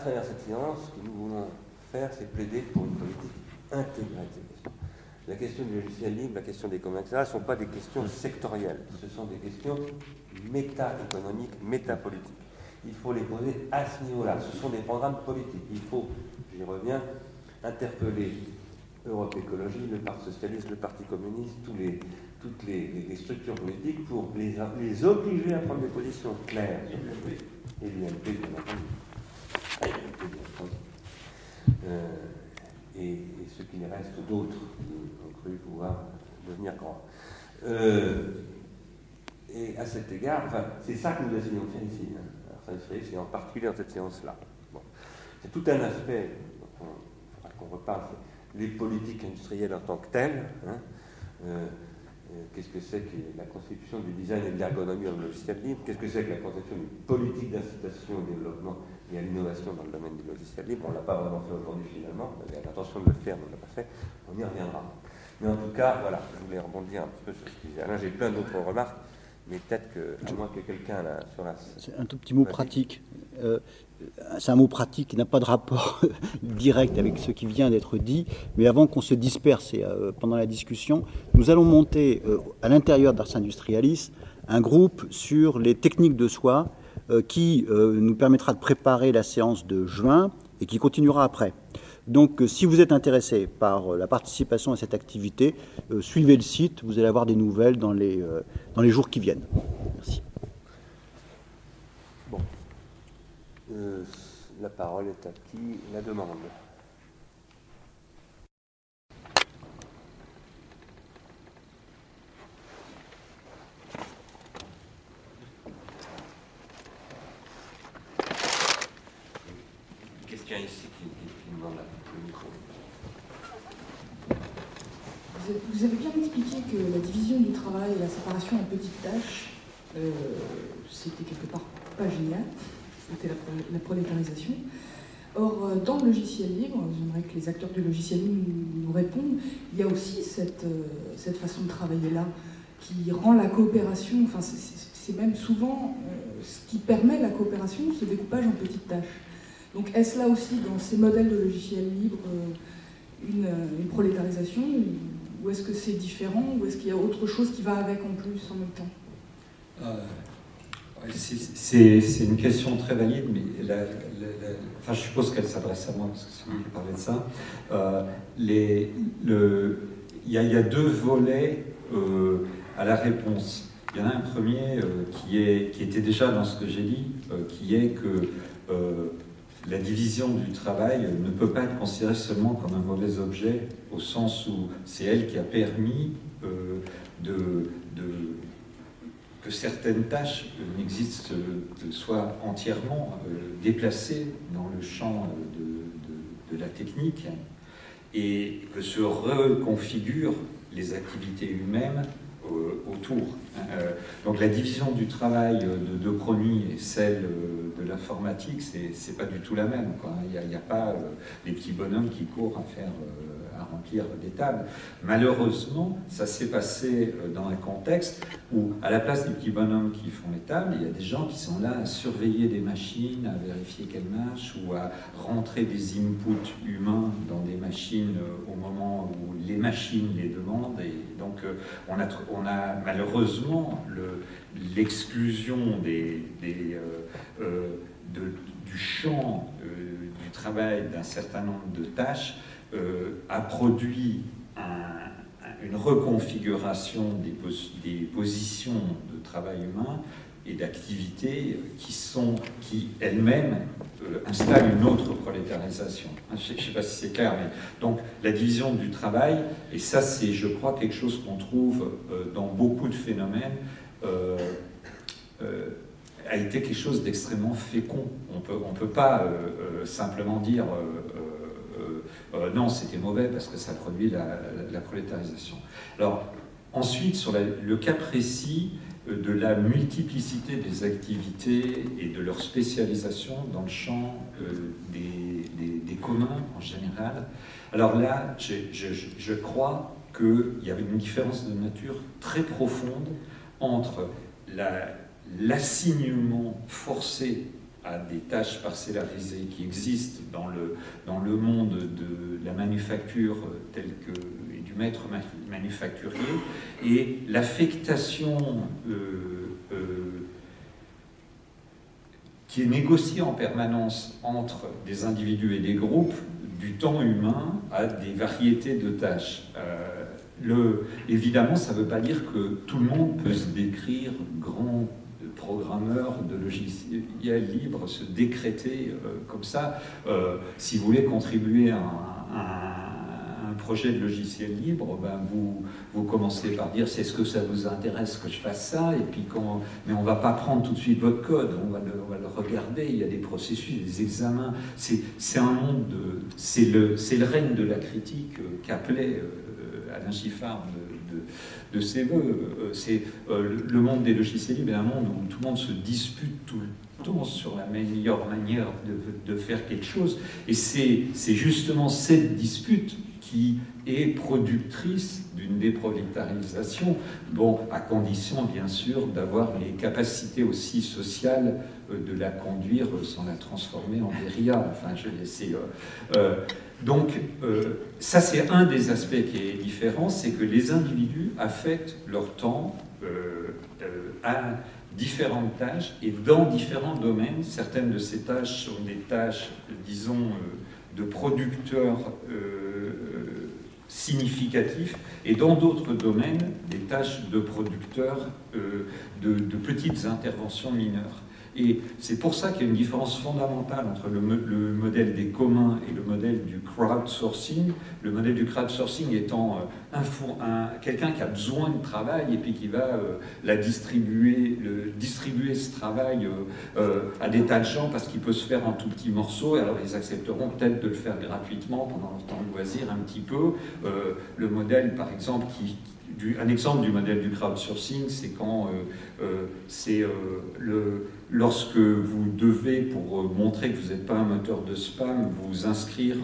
travers cette séance, ce que nous voulons faire, c'est plaider pour une politique intégrée de ces questions. La question du logiciel libre, la question des communs, etc., ne sont pas des questions sectorielles. Ce sont des questions méta-économiques, méta-politiques. Il faut les poser à ce niveau-là. Ce sont des programmes politiques. Il faut, j'y reviens, interpeller Europe Écologie, le Parti Socialiste, le Parti Communiste, tous les, toutes les, structures politiques pour les, obliger à prendre des positions claires Et l'UMP, bien entendu. Euh, et, ce qu'il reste d'autres ont cru pouvoir devenir grands. Euh, et à cet égard, enfin, c'est ça que nous essayons de faire ici, hein, c'est en particulier dans cette séance-là. C'est tout un aspect qu'on reparle, les politiques industrielles en tant que telles. Hein, euh, qu'est-ce que c'est que la conception du design et de l'ergonomie dans le logiciel libre? Qu'est-ce que c'est que la conception d'une politique d'incitation au développement et à l'innovation dans le domaine du logiciel libre On ne l'a pas vraiment fait aujourd'hui finalement, on avait l'intention de le faire, mais on ne l'a pas fait, on y reviendra. Mais en tout cas, voilà, je voulais rebondir un petit peu sur ce qu'il disait Alain. J'ai plein d'autres remarques, mais peut-être que, à moins que quelqu'un là sur la. C'est un tout petit mot pratique. Euh, c'est un mot pratique qui n'a pas de rapport direct avec ce qui vient d'être dit, mais avant qu'on se disperse et, euh, pendant la discussion, nous allons monter euh, à l'intérieur d'Ars Industrialis un groupe sur les techniques de soie qui nous permettra de préparer la séance de juin et qui continuera après. Donc si vous êtes intéressé par la participation à cette activité, suivez le site, vous allez avoir des nouvelles dans les, dans les jours qui viennent. Merci. Euh, la parole est à qui? La demande Ici qui, demande le micro. Vous avez bien expliqué que la division du travail et la séparation en petites tâches, euh, c'était quelque part pas génial c'était la, prolétarisation. Or, euh, dans le logiciel libre, j'aimerais que les acteurs du logiciel libre nous, répondent, il y a aussi cette, euh, cette façon de travailler-là qui rend la coopération, enfin c'est même souvent ce qui permet la coopération, ce découpage en petites tâches. Donc est-ce là aussi dans ces modèles de logiciel libre une, une prolétarisation ou est-ce que c'est différent ou est-ce qu'il y a autre chose qui va avec en plus en même temps? C'est une question très valide, mais je suppose qu'elle s'adresse à moi, parce que c'est moi qui parlais de ça. Euh, il, y a, deux volets euh, à la réponse. Il y en a un premier euh, qui était déjà dans ce que j'ai dit, qui est que la division du travail ne peut pas être considérée seulement comme un mauvais objet, au sens où c'est elle qui a permis de que certaines tâches n'existent, euh, soient entièrement euh, déplacées dans le champ de, de, la technique et que se reconfigurent les activités humaines euh, autour. donc la division du travail de, de et celle de l'informatique, c'est pas du tout la même. Il n'y a, a, pas les petits bonhommes qui courent à faire remplir des tables. Malheureusement, ça s'est passé euh, dans un contexte où, à la place des petits bonhommes qui font les tables, il y a des gens qui sont là à surveiller des machines, à vérifier qu'elles marchent, ou à rentrer des inputs humains dans des machines euh, au moment où les machines les demandent. Et donc, euh, on a, malheureusement l'exclusion du champ du travail d'un certain nombre de tâches a produit une reconfiguration des, positions de travail humain et d'activités qui sont, qui elles-mêmes euh, installent une autre prolétarisation. Je ne sais pas si c'est clair, mais donc la division du travail, et ça c'est, je crois, quelque chose qu'on trouve euh, dans beaucoup de phénomènes, a été quelque chose d'extrêmement fécond. On peut, ne on peut pas simplement dire euh, non, c'était mauvais parce que ça produit la, prolétarisation. Alors, ensuite, sur le cas précis euh, de la multiplicité des activités et de leur spécialisation dans le champ euh, des, des, communs en général, alors là, je crois qu'il y avait une différence de nature très profonde entre l'assignement forcé à des tâches parcellarisées qui existent dans le, dans le monde de la manufacture telle que, et du maître manufacturier, et l'affectation qui est négociée en permanence entre des individus et des groupes du temps humain à des variétés de tâches. Euh, le, évidemment, ça ne veut pas dire que tout le monde peut se décrire grand programmeur de logiciels libres, se décréter euh, comme ça. Euh, si vous voulez contribuer à un projet de logiciel libre, ben vous, vous commencez par dire c'est ce que ça vous intéresse que je fasse ça, et puis quand, mais on va pas prendre tout de suite votre code, on va le, regarder, il y a des processus, des examens, c'est un monde de... C'est le, le règne de la critique euh, qu'appelait Alain Giffard de, de, ses voeux. Euh, c'est le monde des logiciels libres est un monde où tout le monde se dispute tout le temps sur la meilleure manière de, de faire quelque chose. Et c'est justement cette dispute qui est productrice d'une déprolétarisation, bon, à condition bien sûr d'avoir les capacités aussi sociales euh, de la conduire sans la transformer en guérilla. Enfin, je laisser. Euh, euh, donc, ça c'est un des aspects qui est différent, c'est que les individus affectent leur temps à différentes tâches et dans différents domaines. Certaines de ces tâches sont des tâches, disons, de producteurs significatifs et dans d'autres domaines des tâches de producteurs euh, de, petites interventions mineures. Et c'est pour ça qu'il y a une différence fondamentale entre le, modèle des communs et le modèle du crowdsourcing. Le modèle du crowdsourcing étant euh, un, quelqu'un qui a besoin de travail et puis qui va euh, la distribuer, distribuer ce travail euh, à des tas de gens parce qu'il peut se faire en tout petits morceaux. Et alors ils accepteront peut-être de le faire gratuitement pendant leur temps de loisir un petit peu. le modèle, par exemple, un exemple du modèle du crowdsourcing, c'est quand c'est le, lorsque vous devez, pour montrer que vous n'êtes pas un moteur de spam, vous inscrire,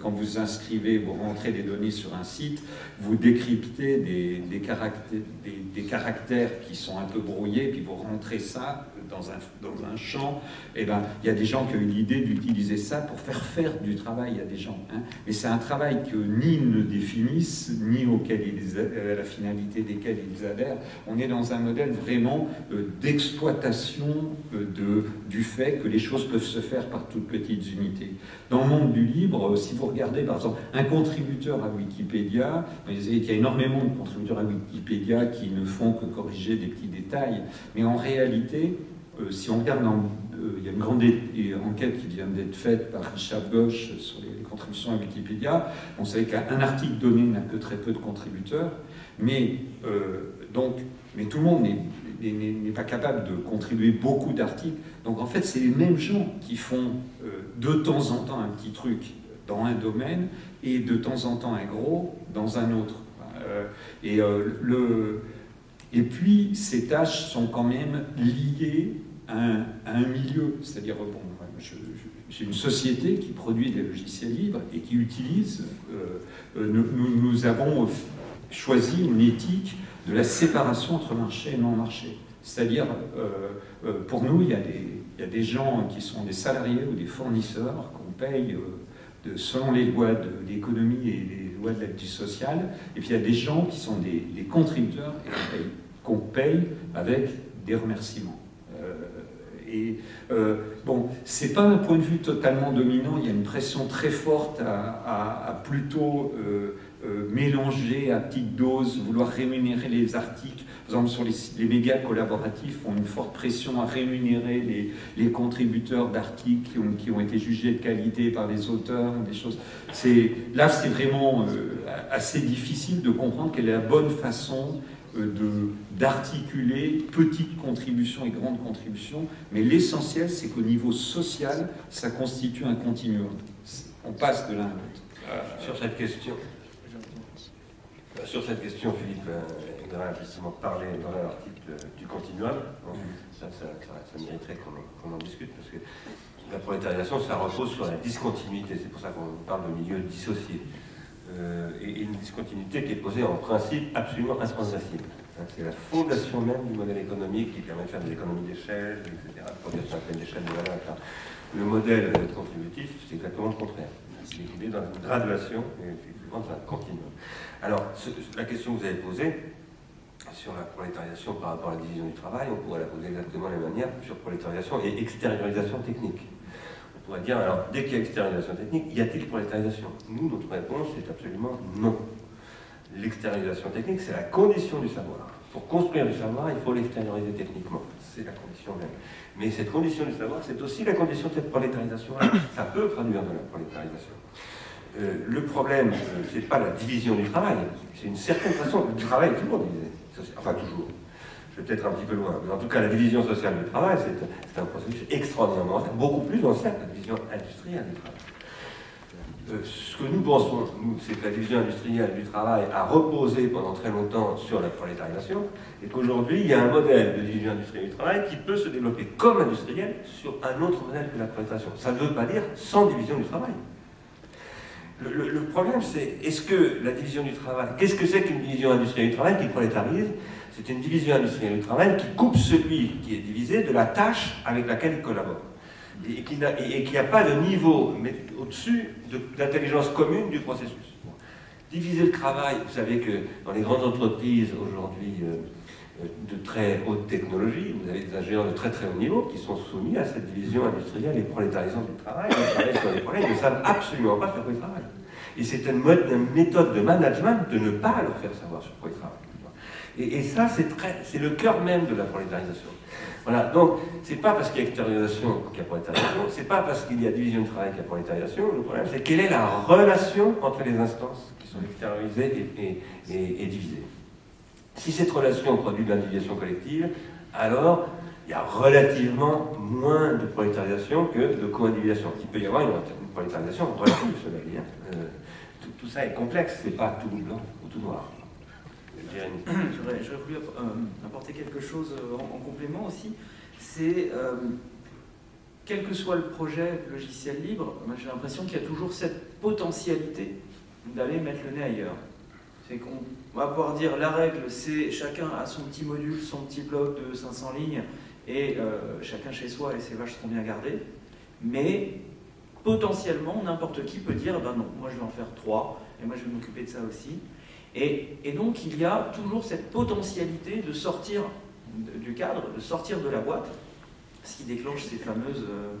quand vous inscrivez, vous rentrez des données sur un site, vous décryptez des caractères qui sont un peu brouillés, puis vous rentrez ça dans un, dans un champ, eh ben, il y a des gens qui ont eu l'idée d'utiliser ça pour faire faire du travail à des gens. Hein. Mais c'est un travail que ni ils ne définissent, ni auquel à la finalité desquels ils adhèrent. On est dans un modèle vraiment euh, d'exploitation euh, du fait que les choses peuvent se faire par toutes petites unités. Dans le monde du libre, euh, si vous regardez par exemple un contributeur à Wikipédia, qu'il y a énormément de contributeurs à Wikipédia qui ne font que corriger des petits détails, mais en réalité, euh, si on regarde, euh, il y a une grande enquête qui vient d'être faite par Richard Gosch sur les, contributions à Wikipédia. On savait qu'un article donné n'a que très peu de contributeurs, mais, euh, donc, mais tout le monde n'est pas capable de contribuer beaucoup d'articles. Donc en fait, c'est les mêmes gens qui font de temps en temps un petit truc dans un domaine et de temps en temps un gros dans un autre. et le et puis, ces tâches sont quand même liées à un, milieu. C'est-à-dire, bon, j'ai une société qui produit des logiciels libres et qui utilise. Euh, euh, nous, avons choisi une éthique de la séparation entre marché et non-marché. C'est-à-dire, euh, pour nous, il y, a des, des, gens qui sont des salariés ou des fournisseurs qu'on paye selon les lois de l'économie et les de l'aide sociale, et puis il y a des gens qui sont des, contributeurs et qu'on paye paye avec des remerciements. Euh, et euh, bon, c'est pas un point de vue totalement dominant, il y a une pression très forte à, plutôt euh, mélanger à petite dose, vouloir rémunérer les articles. Par exemple, sur les, médias collaboratifs, on a une forte pression à rémunérer les, contributeurs d'articles qui ont, qui ont, été jugés de qualité par les auteurs, des choses. Là, c'est vraiment assez difficile de comprendre quelle est la bonne façon euh, d'articuler petites contributions et grandes contributions, mais l'essentiel, c'est qu'au niveau social, ça constitue un continuum. On passe de l'un à l'autre. Euh, sur cette question, sur cette question, Philippe euh, a justement parlé dans l'article du continuum. Ça, ça, mériterait qu'on en discute parce que la prolétarisation, ça repose sur la discontinuité. C'est pour ça qu'on parle de milieu dissocié. Euh, et, une discontinuité qui est posée en principe absolument intransmissible. C'est la fondation même du modèle économique qui permet de faire des économies d'échelle, etc., de à pleine d'échelle de valeur, etc. Le modèle contributif, c'est exactement le contraire. Il est dans une graduation et Alors, la question que vous avez posée sur la prolétarisation par rapport à la division du travail, on pourrait la poser exactement de la même manière sur prolétarisation et extériorisation technique. On pourrait dire, alors, dès qu'il y a extériorisation technique, y a-t-il prolétarisation? Nous, notre réponse est absolument non. L'extériorisation technique, c'est la condition du savoir. Pour construire du savoir, il faut l'extérioriser techniquement. C'est la condition même. Mais cette condition du savoir, c'est aussi la condition de cette prolétarisation. Ça peut traduire de la prolétarisation. Euh, le problème, euh, c'est pas la division du travail, c'est une certaine façon. Le travail est toujours divisé. Enfin, toujours. Je vais peut-être un petit peu loin. Mais en tout cas, la division sociale du travail, c'est un processus extraordinairement ancien, beaucoup plus ancien que la division industrielle du travail. Euh, ce que nous pensons, c'est que la division industrielle du travail a reposé pendant très longtemps sur la prolétarisation, et qu'aujourd'hui, il y a un modèle de division industrielle du travail qui peut se développer comme industriel sur un autre modèle que la prolétarisation. Ça ne veut pas dire sans division du travail. Le, problème, c'est est-ce que la division du travail, qu'est-ce que c'est qu'une division industrielle du travail qui prolétarise? C'est une division industrielle du travail qui coupe celui qui est divisé de la tâche avec laquelle il collabore. Et qui n'a pas de niveau au-dessus d'intelligence commune du processus. Diviser le travail, vous savez que dans les grandes entreprises aujourd'hui euh, de très haute technologie, vous avez des ingénieurs de très très haut niveau qui sont soumis à cette division industrielle et prolétarisante du travail. Ils travaillent sur des problèmes, ils ne savent absolument pas sur quoi ils travaillent. Et c'est une, méthode de management de ne pas leur faire savoir sur quoi ils travaillent. Et, et ça, c'est le cœur même de la prolétarisation. Voilà, donc c'est pas parce qu'il y a extériorisation qu'il y a prolétarisation, c'est pas parce qu'il y a division du travail qu'il y a prolétarisation. Le problème, c'est quelle est la relation entre les instances qui sont extériorisées et, divisées. Si cette relation produit de l'individuation collective, alors il y a relativement moins de prolétarisation que de co-individuation. Il peut y avoir une, prolétarisation relative, cela dit. Euh, tout, ça est complexe, c'est pas tout blanc ou tout noir. J'aurais voulu euh, apporter quelque chose euh, en, complément aussi. C'est, euh, quel que soit le projet logiciel libre, j'ai l'impression qu'il y a toujours cette potentialité d'aller mettre le nez ailleurs. C'est qu'on va pouvoir dire la règle, c'est chacun a son petit module, son petit bloc de 500 lignes, et chacun chez soi et ses vaches seront bien gardées. Mais potentiellement, n'importe qui peut dire ben non, moi je vais en faire trois, et moi je vais m'occuper de ça aussi. Et, donc il y a toujours cette potentialité de sortir du cadre, de sortir de la boîte, ce qui déclenche ces fameuses euh,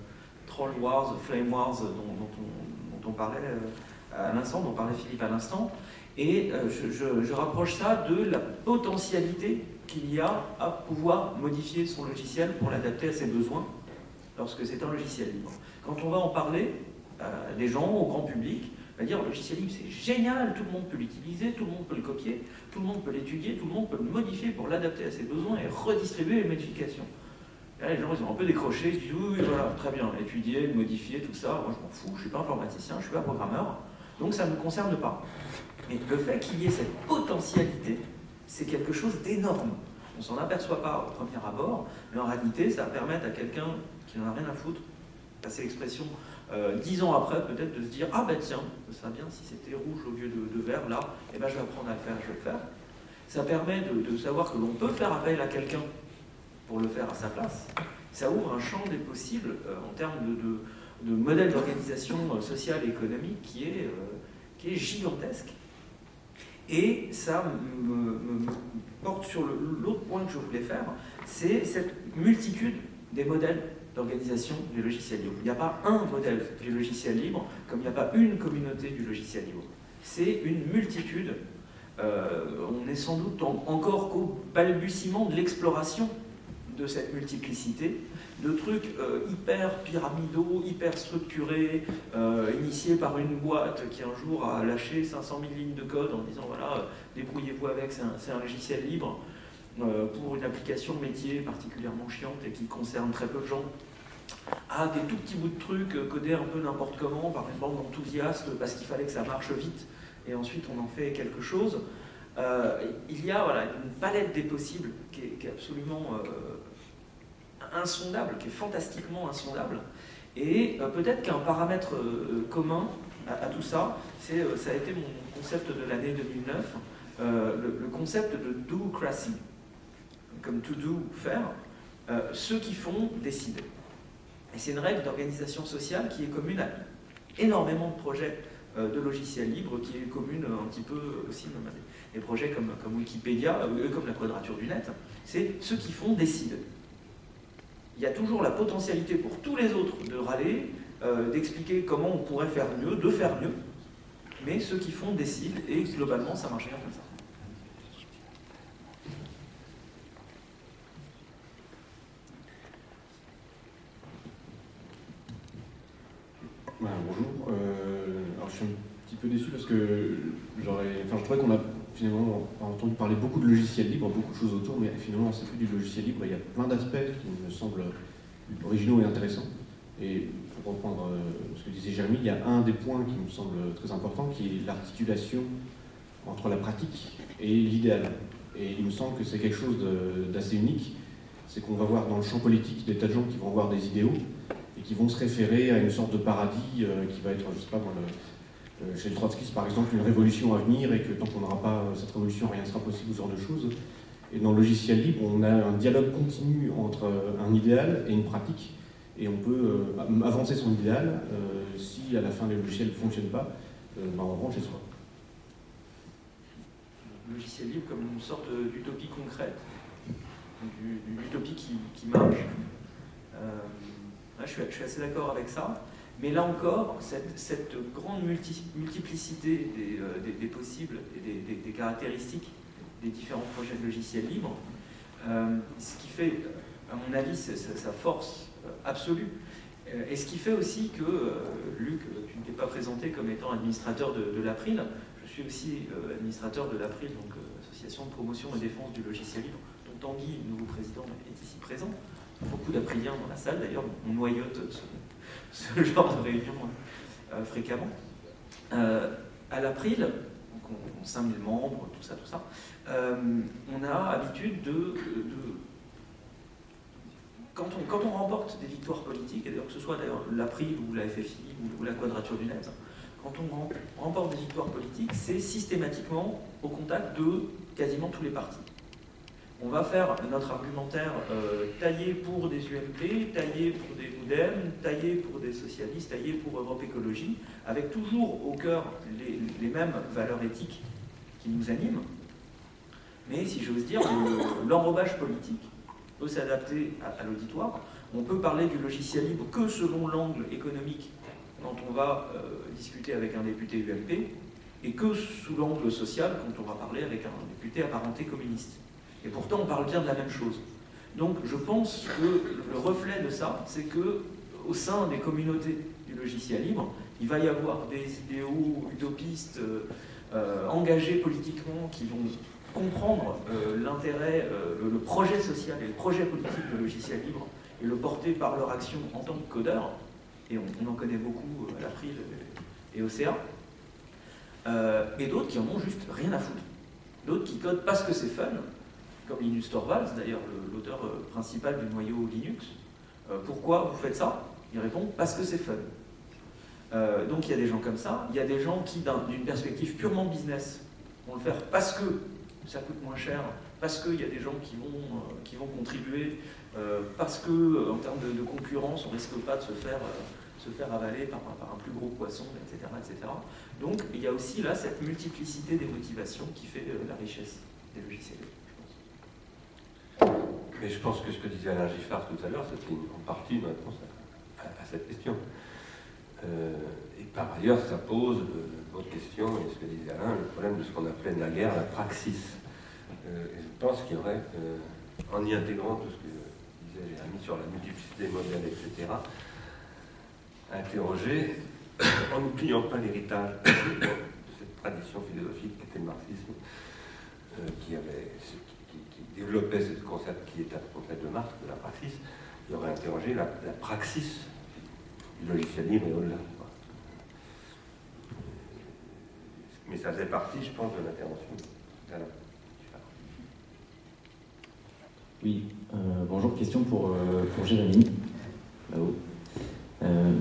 Troll Wars, Flame Wars dont, on, parlait euh, à l'instant, dont parlait Philippe à l'instant. Et euh, je, rapproche ça de la potentialité qu'il y a à pouvoir modifier son logiciel pour l'adapter à ses besoins lorsque c'est un logiciel libre. Quand on va en parler, les gens, au grand public, dire le logiciel libre, c'est génial, tout le monde peut l'utiliser, tout le monde peut le copier, tout le monde peut l'étudier, tout le monde peut le modifier pour l'adapter à ses besoins et redistribuer les modifications. les gens, ils ont un peu décroché, ils se disent oui, voilà, très bien, étudier, modifier, tout ça, moi je m'en fous, je ne suis pas informaticien, je ne suis pas programmeur, donc ça ne me concerne pas. Mais le fait qu'il y ait cette potentialité, c'est quelque chose d'énorme. On s'en aperçoit pas au premier abord, mais en réalité, ça va permettre à quelqu'un qui n'en a rien à foutre, passer l'expression euh, dix ans après, peut-être de se dire Ah ben tiens, ça bien si c'était rouge au lieu de, vert, là, et eh ben je vais apprendre à le faire, je vais le faire. Ça permet de, savoir que l'on peut faire appel à quelqu'un pour le faire à sa place. Ça ouvre un champ des possibles euh, en termes de, de, modèle d'organisation euh, sociale et économique qui est gigantesque. Et ça me, porte sur l'autre point que je voulais faire, c'est cette multitude des modèles d'organisation du logiciel libre. Il n'y a pas un modèle du logiciel libre, comme il n'y a pas une communauté du logiciel libre. C'est une multitude. Euh, on est sans doute encore qu'au balbutiement de l'exploration de cette multiplicité, de trucs euh, hyper pyramidaux, hyper structurés, euh, initiés par une boîte qui un jour a lâché 500 000 lignes de code en disant voilà, débrouillez-vous avec, c'est un, logiciel libre. Euh, pour une application métier particulièrement chiante et qui concerne très peu de gens, à des tout petits bouts de trucs euh, codés un peu n'importe comment par une bande d'enthousiastes parce qu'il fallait que ça marche vite et ensuite on en fait quelque chose. Euh, il y a une palette des possibles qui est, absolument insondable, qui est fantastiquement insondable. Et peut-être qu'un paramètre commun à, tout ça, c'est, ça a été mon concept de l'année 2009, le, concept de do-cracy. comme to do, faire, ceux qui font décider. Et c'est une règle d'organisation sociale qui est commune à énormément de projets de logiciels libres, qui est commune un petit peu aussi même à des projets comme, comme Wikipédia, comme la quadrature du net. C'est ceux qui font décider il y a toujours la potentialité pour tous les autres de râler, euh, d'expliquer comment on pourrait faire mieux, de faire mieux, mais ceux qui font décident, et globalement, ça marche bien comme ça. bonjour. Euh, alors je suis un petit peu déçu parce que j'aurais, enfin, je trouvais qu'on a finalement entendu parler beaucoup de logiciels libres, beaucoup de choses autour, mais finalement c'est plus du logiciel libre. Il y a plein d'aspects qui me semblent originaux et intéressants. Et pour reprendre euh, ce que disait Jérémy, il y a un des points qui me semble très important, qui est l'articulation entre la pratique et l'idéal. Et il me semble que c'est quelque chose d'assez unique. C'est qu'on va voir dans le champ politique des tas de gens qui vont avoir des idéaux et qui vont se référer à une sorte de paradis euh, qui va être, je sais pas, moi, euh, chez le Trotsky, par exemple, une révolution à venir et que tant qu'on n'aura pas cette révolution, rien ne sera possible, ce genre de choses. Et dans le logiciel libre, on a un dialogue continu entre un idéal et une pratique. Et on peut euh, avancer son idéal euh, si à la fin les logiciels ne fonctionnent pas, euh, ben on rentre chez soi. Le logiciel libre comme une sorte d'utopie concrète, une utopie qui, marche. je, suis, assez d'accord avec ça. Mais là encore, cette, grande multiplicité des, possibles et des caractéristiques des différents projets de logiciels libres, euh, ce qui fait, à mon avis, sa force euh, absolue. Euh, et ce qui fait aussi que, Luc, tu ne t'es pas présenté comme étant administrateur de, l'April, je suis aussi administrateur de l'April, donc Association de promotion et défense du logiciel libre, dont Tanguy, nouveau président, est ici présent. Beaucoup d'Apriliens dans la salle, d'ailleurs, on noyote ce, genre de réunion fréquemment. à l'April, on, 5000 membres, tout ça, tout ça. Euh, on a habitude de, quand, on, on, remporte des victoires politiques, que ce soit d'ailleurs l'April ou la FFI ou, la Quadrature du Net, quand on remporte des victoires politiques, c'est systématiquement au contact de quasiment tous les partis. On va faire notre argumentaire euh, taillé pour des UMP, taillé pour des MoDem, taillé pour des socialistes, taillé pour Europe Écologie, avec toujours au cœur les mêmes valeurs éthiques qui nous animent, mais si j'ose dire, l'enrobage politique peut s'adapter à, l'auditoire. On peut parler du logiciel libre que selon l'angle économique quand on va euh, discuter avec un député UMP, et que sous l'angle social quand on va parler avec un député apparenté communiste. Et pourtant, on parle bien de la même chose. Donc, je pense que le reflet de ça, c'est que au sein des communautés du logiciel libre, il va y avoir des idéaux utopistes euh, euh, engagés politiquement qui vont comprendre euh, l'intérêt, le, projet social et le projet politique de logiciel libre et le porter par leur action en tant que codeur, et on, en connaît beaucoup à l'April et au CA, et d'autres qui en ont juste rien à foutre. D'autres qui codent parce que c'est fun, comme Linus Torvalds, d'ailleurs l'auteur principal du noyau Linux. pourquoi vous faites ça? Il répond parce que c'est fun. donc il y a des gens comme ça, il y a des gens qui, d'une perspective purement business, vont le faire parce que ça coûte moins cher, parce qu'il y a des gens qui vont, euh, qui vont contribuer, euh, parce que euh, en termes de, concurrence, on ne risque pas de se faire, se faire avaler par, par, un plus gros poisson, etc., etc. Donc il y a aussi là cette multiplicité des motivations qui fait la richesse des logiciels. Mais je pense que ce que disait Alain Giffard tout à l'heure, c'était en partie une réponse à, cette question. et par ailleurs, ça pose votre question et ce que disait Alain, le problème de ce qu'on appelait la guerre la praxis. Euh, et je pense qu'il y aurait, euh, en y intégrant tout ce que disait Jérémy sur la multiplicité des modèles, etc., interroger, en n'oubliant pas l'héritage de cette tradition philosophique qui était le marxisme, euh, qui, avait, développait ce concept qui était un concept de Marx, de la praxis, il aurait interrogé la, la praxis du logiciel libre et au-delà. mais ça faisait partie, je pense, de l'intervention. Oui, euh, bonjour, question pour, euh, pour Jérémy, là-haut. Euh,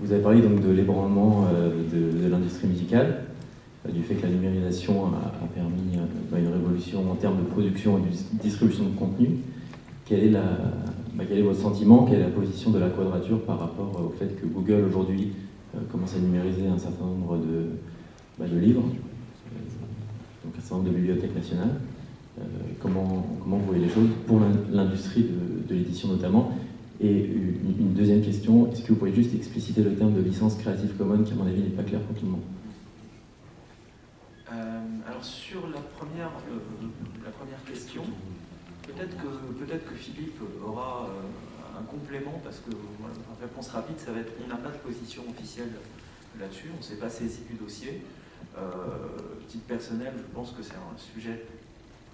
vous avez parlé donc de l'ébranlement de, l'industrie musicale. Du fait que la numérisation a, permis bah, une révolution en termes de production et de distribution de contenu. Quel est, bah, votre sentiment? Quelle est la position de la quadrature par rapport au fait que Google aujourd'hui commence à numériser un certain nombre de, bah, livres, donc un certain nombre de bibliothèques nationales? Comment, vous voyez les choses pour l'industrie de, l'édition notamment? Et une, deuxième question, est-ce que vous pourriez juste expliciter le terme de licence Creative Commons qui, à mon avis, n'est pas clair pour tout le monde? euh, Alors, sur la première, euh, la première question, peut-être que, peut que Philippe aura euh, un complément, parce que voilà, réponse rapide, ça va être on n'a pas de position officielle là-dessus, on ne s'est pas saisi du dossier. titre personnel, je pense que c'est un sujet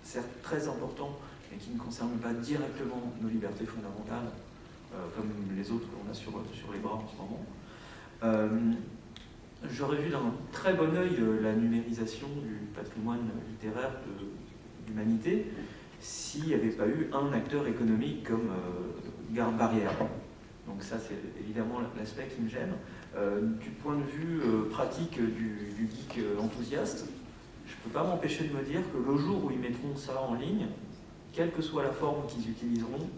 certes très important, mais qui ne concerne pas directement nos libertés fondamentales. Euh, comme les autres qu'on a sur, sur les bras en ce moment. Euh, j'aurais vu d'un très bon œil euh, la numérisation du patrimoine littéraire de l'humanité s'il n'y avait pas eu un acteur économique comme garde-barrière. Donc ça, c'est évidemment l'aspect qui me gêne. du point de vue pratique du, du, geek enthousiaste, je ne peux pas m'empêcher de me dire que le jour où ils mettront ça en ligne, quelle que soit la forme qu'ils utiliseront,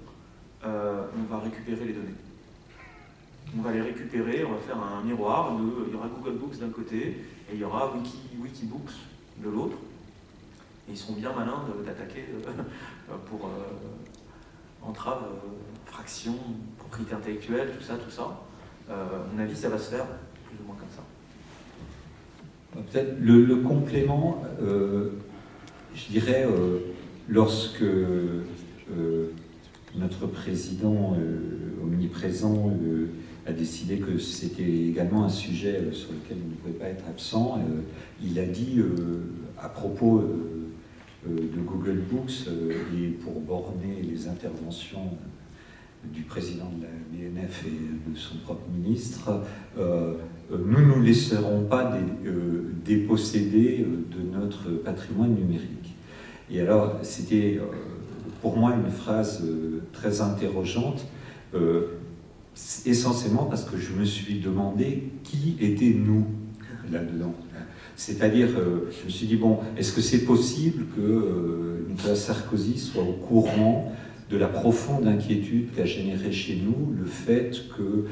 euh, on va récupérer les données. On va les récupérer, on va faire un miroir de, il y aura Google Books d'un côté et il y aura Wiki, Wikibooks de l'autre. Et ils sont bien malins d'attaquer euh, pour euh, entrave, fraction, propriété intellectuelle, tout ça, tout ça. à mon avis, ça va se faire plus ou moins comme ça. Peut-être le, complément, je dirais, lorsque notre président euh, omniprésent euh, a décidé que c'était également un sujet euh, sur lequel il ne pouvait pas être absent. il a dit à propos de Google Books et pour borner les interventions du président de la BNF et de son propre ministre, nous ne nous laisserons pas déposséder de notre patrimoine numérique. Et alors, c'était pour moi une phrase euh, très interrogeante, euh, essentiellement parce que je me suis demandé qui étaient nous là-dedans. C'est-à-dire, euh, je me suis dit, bon, est-ce que c'est possible que Nicolas Sarkozy soit au courant de la profonde inquiétude qu'a généré chez nous le fait que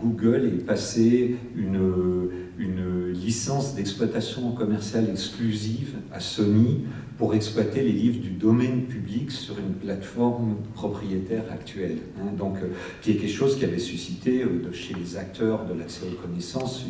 Google ait passé une, une licence d'exploitation commerciale exclusive à Sony pour exploiter les livres du domaine public sur une plateforme propriétaire actuelle. Hein. donc, euh, qui est quelque chose qui avait suscité euh, chez les acteurs de l'accès aux connaissances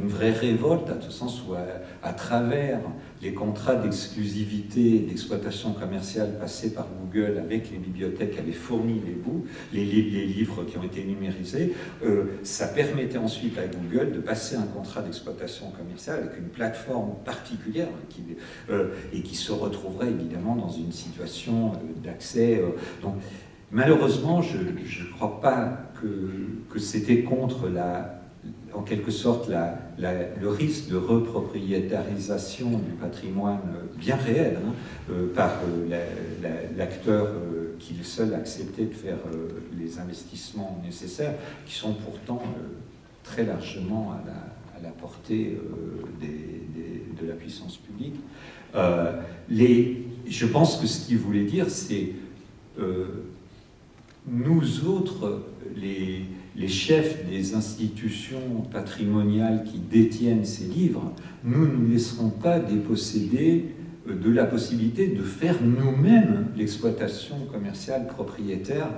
une, vraie révolte, à tout sens où, à, travers les contrats d'exclusivité d'exploitation commerciale passés par Google avec les bibliothèques qui avaient fourni les bouts, les, livres qui ont été numérisés, euh, ça permettait ensuite à Google de passer un contrat d'exploitation commerciale avec une plateforme particulière qui, et qui se retrouverait évidemment dans une situation euh, d'accès. Euh, malheureusement, je ne crois pas que, c'était contre la, en quelque sorte la, le risque de repropriétarisation du patrimoine bien réel hein, euh, par l'acteur qui est seul accepté de faire les investissements nécessaires, qui sont pourtant très largement à la, la portée des, de la puissance publique. Euh, je pense que ce qu'il voulait dire, c'est euh, nous autres, les, les, chefs des institutions patrimoniales qui détiennent ces livres, nous ne nous laisserons pas déposséder euh, de la possibilité de faire nous-mêmes l'exploitation commerciale propriétaire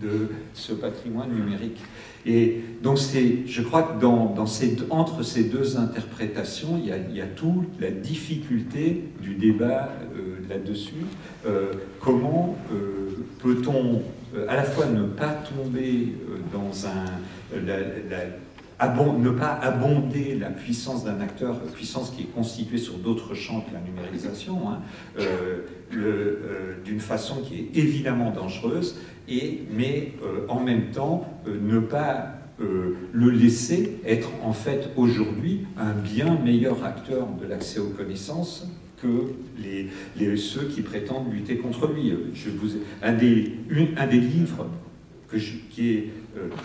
de ce patrimoine numérique. Et donc, je crois que dans, dans entre ces deux interprétations, il y a, il y a toute la difficulté du débat euh, là-dessus. Euh, comment euh, peut-on à la fois ne pas tomber dans un... ne pas abonder la puissance d'un acteur, puissance qui est constituée sur d'autres champs que la numérisation, hein, d'une façon qui est évidemment dangereuse, et, mais euh, en même temps euh, ne pas euh, le laisser être en fait aujourd'hui un bien meilleur acteur de l'accès aux connaissances que les, ceux qui prétendent lutter contre lui. Je vous, un, des, un des livres qui est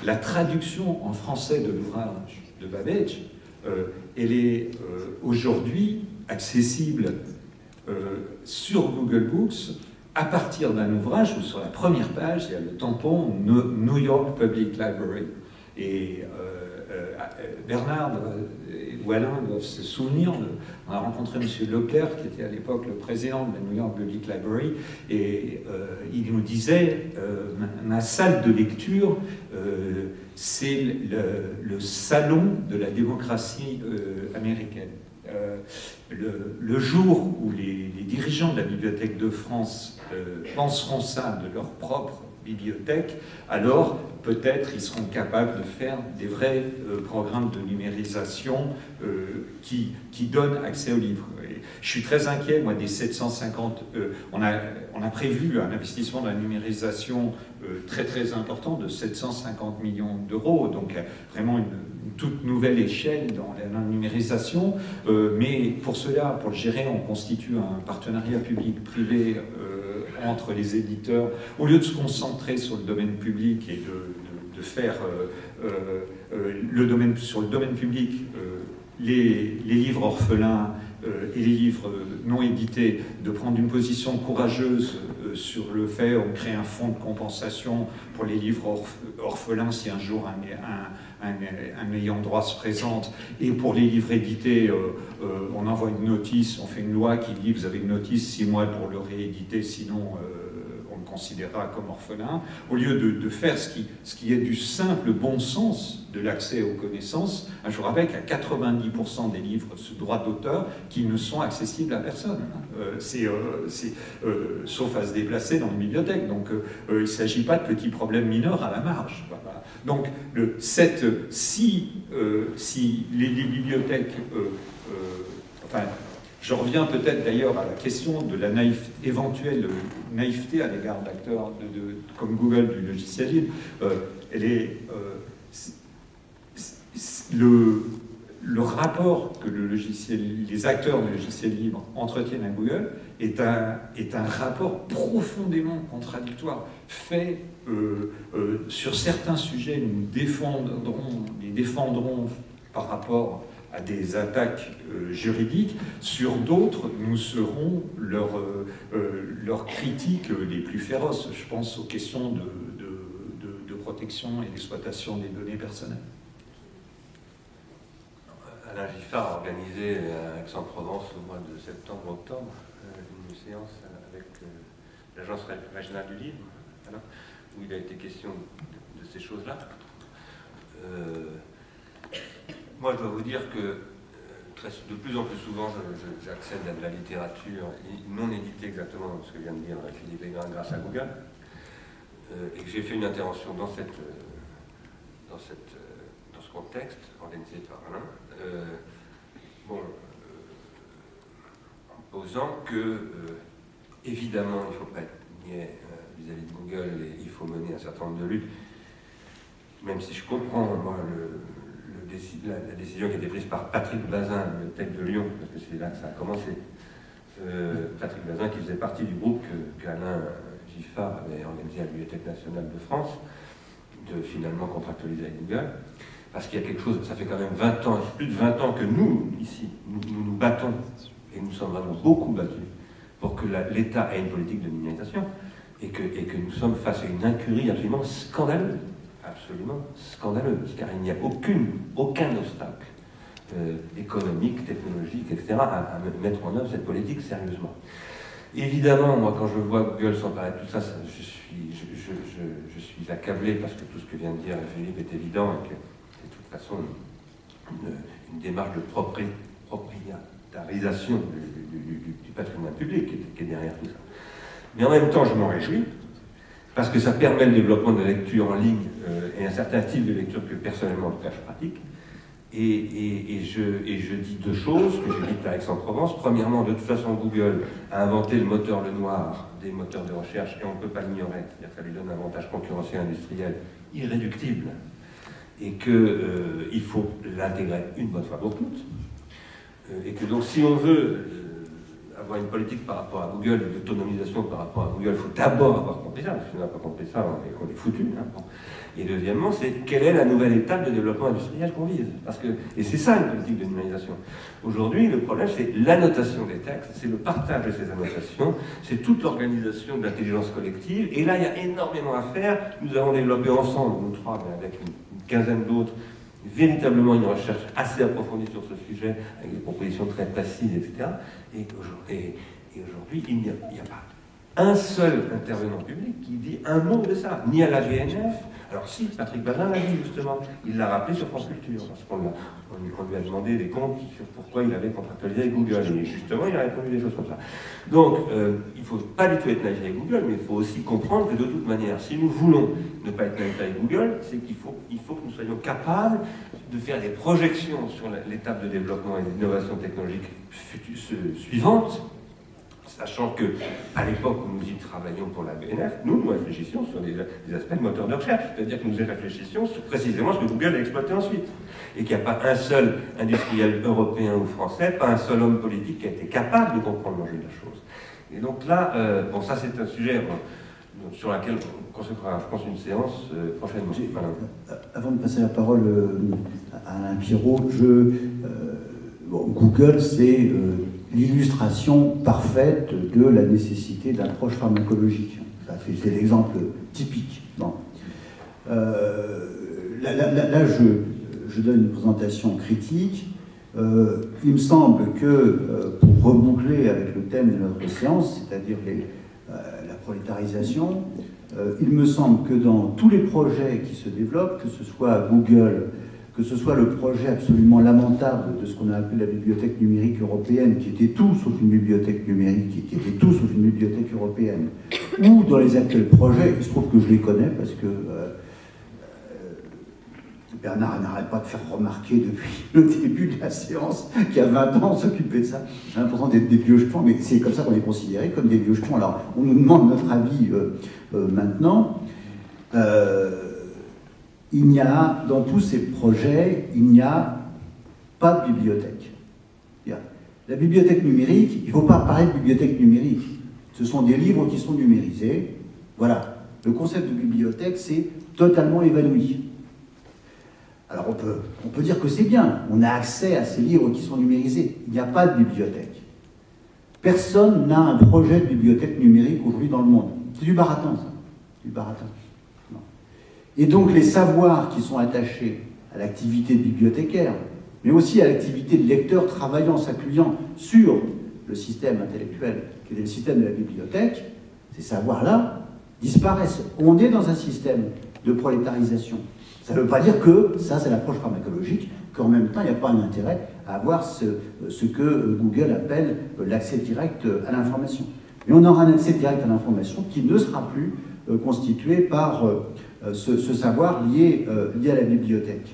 la traduction en français de l'ouvrage de Babbage elle est aujourd'hui accessible sur Google Books à partir d'un ouvrage où sur la première page, il y a le tampon New York Public Library. Et Bernard Alain doivent se souvenir, on a rencontré M. Leclerc, qui était à l'époque le président de la New York Public Library, et euh, il nous disait, euh, ma, salle de lecture, euh, c'est le, salon de la démocratie américaine. Le, jour où les, les, dirigeants de la Bibliothèque de France penseront ça de leur propre bibliothèque, alors peut-être ils seront capables de faire des vrais euh, programmes de numérisation euh, qui, qui, donnent accès aux livres. je suis très inquiet, moi, des 750. Euh, on, a, on a prévu un investissement dans la numérisation très très important de 750 millions d'euros, donc vraiment une, toute nouvelle échelle dans la, numérisation. mais pour cela, pour le gérer, on constitue un partenariat public-privé entre les éditeurs, au lieu de se concentrer sur le domaine public et de, faire euh, euh, euh, le domaine, sur le domaine public les, livres orphelins et les livres non édités, de prendre une position courageuse sur le fait, on crée un fonds de compensation pour les livres orphelins si un jour un, un, ayant droit se présente, et pour les livres édités, on envoie une notice, on fait une loi qui dit vous avez une notice six mois pour le rééditer, sinon considérera comme orphelin, au lieu de, faire ce qui, est du simple bon sens de l'accès aux connaissances, je vous rappelle qu'à 90% des livres ce droit d'auteur qui ne sont accessibles à personne. Euh, c'est, euh, euh, sauf à se déplacer dans une bibliothèque. Donc il ne s'agit pas de petits problèmes mineurs à la marge. Donc si, les, bibliothèques... je reviens peut-être d'ailleurs à la question de la éventuelle naïveté à l'égard d'acteurs comme Google du logiciel libre. Euh, euh, le, rapport que les acteurs du logiciel libre entretiennent à Google est un, est un rapport profondément contradictoire, fait euh, sur certains sujets, nous défendrons, les défendrons par rapport à des attaques euh, juridiques. Sur d'autres, nous serons leurs euh, euh, critiques les plus féroces. Je pense aux questions de, de, protection et d'exploitation des données personnelles. Alain Giffard a organisé à Aix-en-Provence au mois de septembre-octobre une séance avec l'Agence régionale du livre, où il a été question de, ces choses-là. Moi, je dois vous dire que euh, de plus en plus souvent, j'accède à de la littérature non éditée exactement ce que vient de dire Philippe Aigrin grâce à Google, euh, et que j'ai fait une intervention dans, euh, ce contexte, organisé par Alain, bon, en posant que, évidemment, il ne faut pas être niais vis-à-vis de Google et il faut mener un certain nombre de luttes, même si je comprends, moi, le, la, décision qui a été prise par Patrick Bazin, le tech de Lyon, parce que c'est là que ça a commencé. Euh, Patrick Bazin qui faisait partie du groupe qu'Alain Giffard avait organisé à la Bibliothèque nationale de France, de finalement contractualiser avec Google. Parce qu'il y a quelque chose, ça fait quand même 20 ans, plus de 20 ans que nous, ici, nous nous, battons, et nous sommes vraiment beaucoup battus, pour que l'État ait une politique de numérisation, et que, et que nous sommes face à une incurie absolument scandaleuse absolument scandaleuse, car il n'y a aucune, aucun obstacle euh, économique, technologique, etc., à, mettre en œuvre cette politique sérieusement. Évidemment, moi, quand je vois Google s'emparer de tout ça, je, suis, accablé parce que tout ce que vient de dire Philippe est évident et que c'est de toute façon une, démarche de propriétarisation du, patrimoine public qui est derrière tout ça. Mais en même temps, je m'en réjouis parce que ça permet le développement de la lecture en ligne euh, et un certain type de lecture que personnellement, en tout cas, je pratique. Et, je, je, dis deux choses que j'ai dites à Aix-en-Provence. Premièrement, de toute façon, Google a inventé le moteur le noir des moteurs de recherche et on ne peut pas l'ignorer. C'est-à-dire que ça lui donne un avantage concurrentiel industriel irréductible et qu'il euh, faut l'intégrer une bonne fois pour toutes. Euh, et que donc, si on veut avoir une politique par rapport à Google, d'autonomisation par rapport à Google, il faut d'abord avoir compris ça, parce que si on n'a pas compris ça, on est, est foutu. Hein. Et deuxièmement, c'est quelle est la nouvelle étape de développement industriel qu'on vise Parce que, Et c'est ça une politique de numérisation. Aujourd'hui, le problème, c'est l'annotation des textes, c'est le partage de ces annotations, c'est toute l'organisation de l'intelligence collective. Et là, il y a énormément à faire. Nous avons développé ensemble, nous trois, mais avec une quinzaine d'autres, véritablement une recherche assez approfondie sur ce sujet, avec des propositions très précises, etc. Et aujourd'hui, il n'y a, a, pas un seul intervenant public qui dit un mot de ça, ni à la BNF, alors si, Patrick Bazin l'a dit justement, il l'a rappelé sur France Culture, parce qu'on on, lui a demandé des comptes sur pourquoi il avait contractualisé avec Google, et justement il a répondu des choses comme ça. Donc euh, il ne faut pas du tout être naïf avec Google, mais il faut aussi comprendre que de toute manière, si nous voulons ne pas être naïf avec Google, c'est qu'il faut, il faut que nous soyons capables de faire des projections sur l'étape de développement et d'innovation technologique suivante, sachant que à l'époque où nous y travaillions pour la BNF, nous, nous réfléchissions sur des, aspects de moteur de recherche, c'est-à-dire que nous y réfléchissions sur précisément ce que Google a exploité ensuite, et qu'il n'y a pas un seul industriel européen ou français, pas un seul homme politique qui a été capable de comprendre l'enjeu de la chose. Et donc là, euh, bon, ça c'est un sujet sur lequel on consacrera, je pense, une séance euh, prochainement. Euh, avant de passer la parole à Alain Pirot, je, Google, c'est l'illustration parfaite de la nécessité d'approche pharmacologique. C'est l'exemple typique. Euh, là, je, donne une présentation critique. Euh, il me semble que, euh, pour reboucler avec le thème de notre séance, c'est-à-dire la prolétarisation, il me semble que dans tous les projets qui se développent, que ce soit Google, que ce soit le projet absolument lamentable de ce qu'on a appelé la bibliothèque numérique européenne, qui était tout sauf une bibliothèque numérique, qui était tout sauf une bibliothèque européenne, ou dans les actuels projets, il se trouve que je les connais parce que euh, euh, Bernard n'arrête pas de faire remarquer depuis le début de la séance qu'il y a 20 ans on s'occupait de ça. J'ai d'être des vieux jetons, mais c'est comme ça qu'on est considéré, comme des vieux jetons. Alors, on nous demande notre avis euh, maintenant il n'y a, dans tous ces projets, il n'y a pas de bibliothèque. La bibliothèque numérique, il ne faut pas parler de bibliothèque numérique. Ce sont des livres qui sont numérisés. Voilà. Le concept de bibliothèque, c'est totalement évanoui. Alors on peut, on peut dire que c'est bien, on a accès à ces livres qui sont numérisés. Il n'y a pas de bibliothèque. Personne n'a un projet de bibliothèque numérique aujourd'hui dans le monde. C'est du baratin, ça. Du baratin. Et donc les savoirs qui sont attachés à l'activité de bibliothécaire, mais aussi à l'activité de lecteur travaillant, s'appuyant sur le système intellectuel qui est le système de la bibliothèque, ces savoirs-là disparaissent. On est dans un système de prolétarisation. Ça ne veut pas dire que ça, c'est l'approche pharmacologique, qu'en même temps, il n'y a pas un intérêt à avoir ce, ce que Google appelle l'accès direct à l'information. Mais on aura un accès direct à l'information qui ne sera plus euh, constitué par euh, ce, savoir euh, lié à la bibliothèque.